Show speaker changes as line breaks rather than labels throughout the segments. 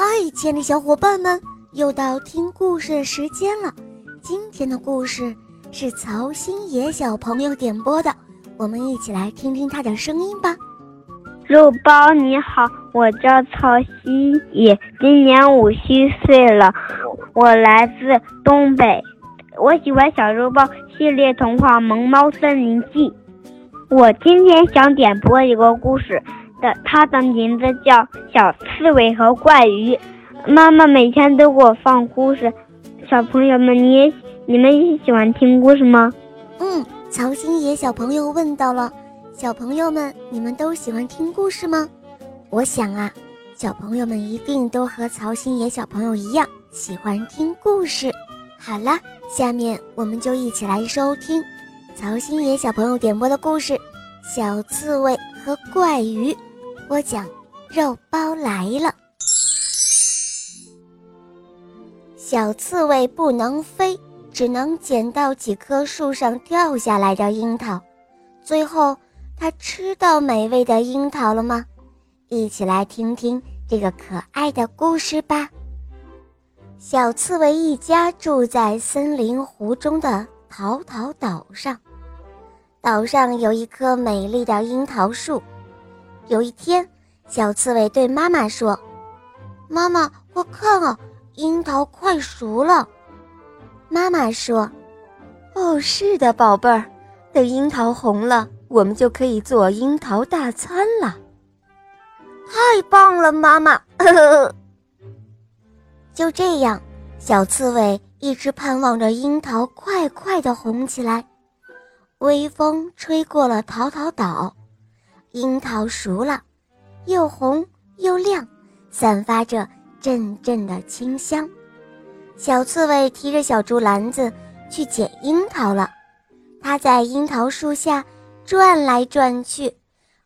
嗨，亲爱的小伙伴们，又到听故事的时间了。今天的故事是曹新野小朋友点播的，我们一起来听听他的声音吧。
肉包你好，我叫曹新野，今年五虚岁了，我来自东北，我喜欢小肉包系列童话《萌猫森林记》。我今天想点播一个故事。的，它的名字叫《小刺猬和怪鱼》。妈妈每天都给我放故事，小朋友们，你也你们也喜欢听故事吗？
嗯，曹星野小朋友问到了，小朋友们，你们都喜欢听故事吗？我想啊，小朋友们一定都和曹星野小朋友一样喜欢听故事。好了，下面我们就一起来收听曹星野小朋友点播的故事《小刺猬和怪鱼》。我讲，肉包来了。小刺猬不能飞，只能捡到几棵树上掉下来的樱桃。最后，它吃到美味的樱桃了吗？一起来听听这个可爱的故事吧。小刺猬一家住在森林湖中的桃桃岛上，岛上有一棵美丽的樱桃树。有一天，小刺猬对妈妈说：“妈妈，快看啊，樱桃快熟了。”妈妈说：“
哦，是的，宝贝儿，等樱桃红了，我们就可以做樱桃大餐了。”
太棒了，妈妈！呵 呵就这样，小刺猬一直盼望着樱桃快快的红起来。微风吹过了桃桃岛。樱桃熟了，又红又亮，散发着阵阵的清香。小刺猬提着小竹篮子去捡樱桃了。它在樱桃树下转来转去，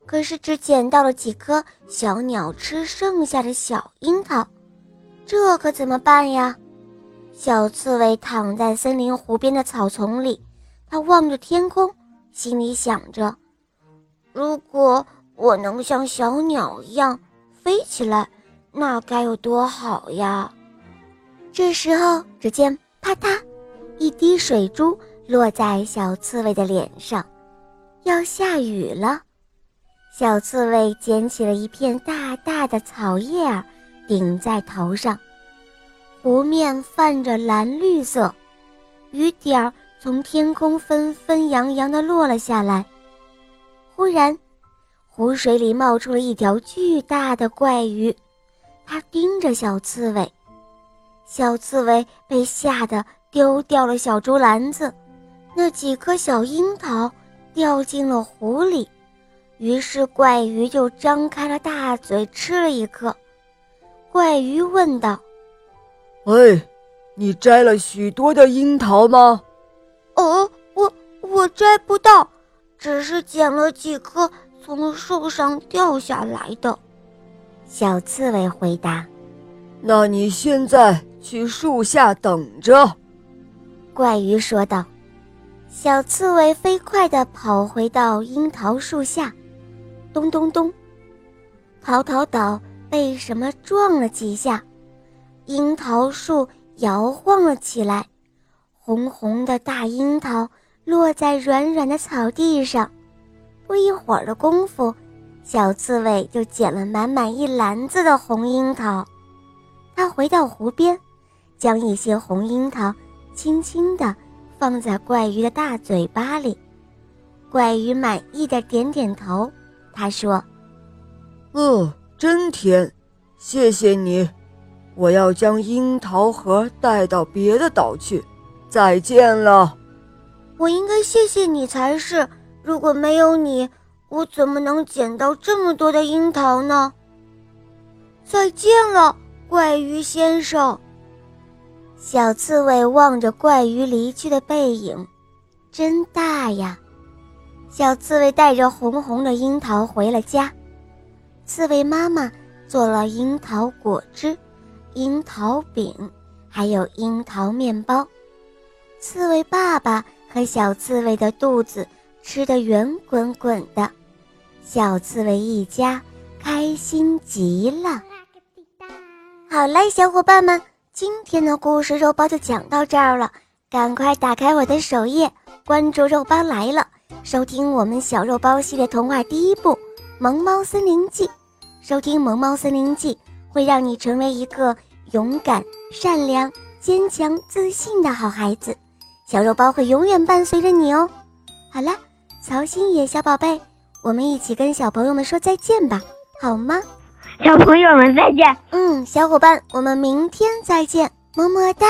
可是只捡到了几颗小鸟吃剩下的小樱桃。这可怎么办呀？小刺猬躺在森林湖边的草丛里，它望着天空，心里想着。如果我能像小鸟一样飞起来，那该有多好呀！这时候，只见啪嗒，一滴水珠落在小刺猬的脸上，要下雨了。小刺猬捡起了一片大大的草叶儿，顶在头上。湖面泛着蓝绿色，雨点儿从天空纷纷扬扬地落了下来。忽然，湖水里冒出了一条巨大的怪鱼，它盯着小刺猬。小刺猬被吓得丢掉了小竹篮子，那几颗小樱桃掉进了湖里。于是怪鱼就张开了大嘴吃了一颗。怪鱼问道：“
喂，你摘了许多的樱桃吗？”“
哦，我我摘不到。”只是捡了几颗从树上掉下来的，小刺猬回答。
那你现在去树下等着。”
怪鱼说道。小刺猬飞快地跑回到樱桃树下，咚咚咚，桃桃岛被什么撞了几下，樱桃树摇晃了起来，红红的大樱桃。落在软软的草地上，不一会儿的功夫，小刺猬就捡了满满一篮子的红樱桃。它回到湖边，将一些红樱桃轻轻地放在怪鱼的大嘴巴里。怪鱼满意的点点头，他说：“
嗯，真甜，谢谢你。我要将樱桃核带到别的岛去。再见了。”
我应该谢谢你才是。如果没有你，我怎么能捡到这么多的樱桃呢？再见了，怪鱼先生。小刺猬望着怪鱼离去的背影，真大呀！小刺猬带着红红的樱桃回了家。刺猬妈妈做了樱桃果汁、樱桃饼，还有樱桃面包。刺猬爸爸。和小刺猬的肚子吃得圆滚滚的，小刺猬一家开心极了。好嘞，小伙伴们，今天的故事肉包就讲到这儿了。赶快打开我的首页，关注“肉包来了”，收听我们小肉包系列童话第一部《萌猫森林记》。收听《萌猫森林记》会让你成为一个勇敢、善良、坚强、自信的好孩子。小肉包会永远伴随着你哦。好了，曹新野小宝贝，我们一起跟小朋友们说再见吧，好吗？
小朋友们再见。
嗯，小伙伴，我们明天再见，么么哒。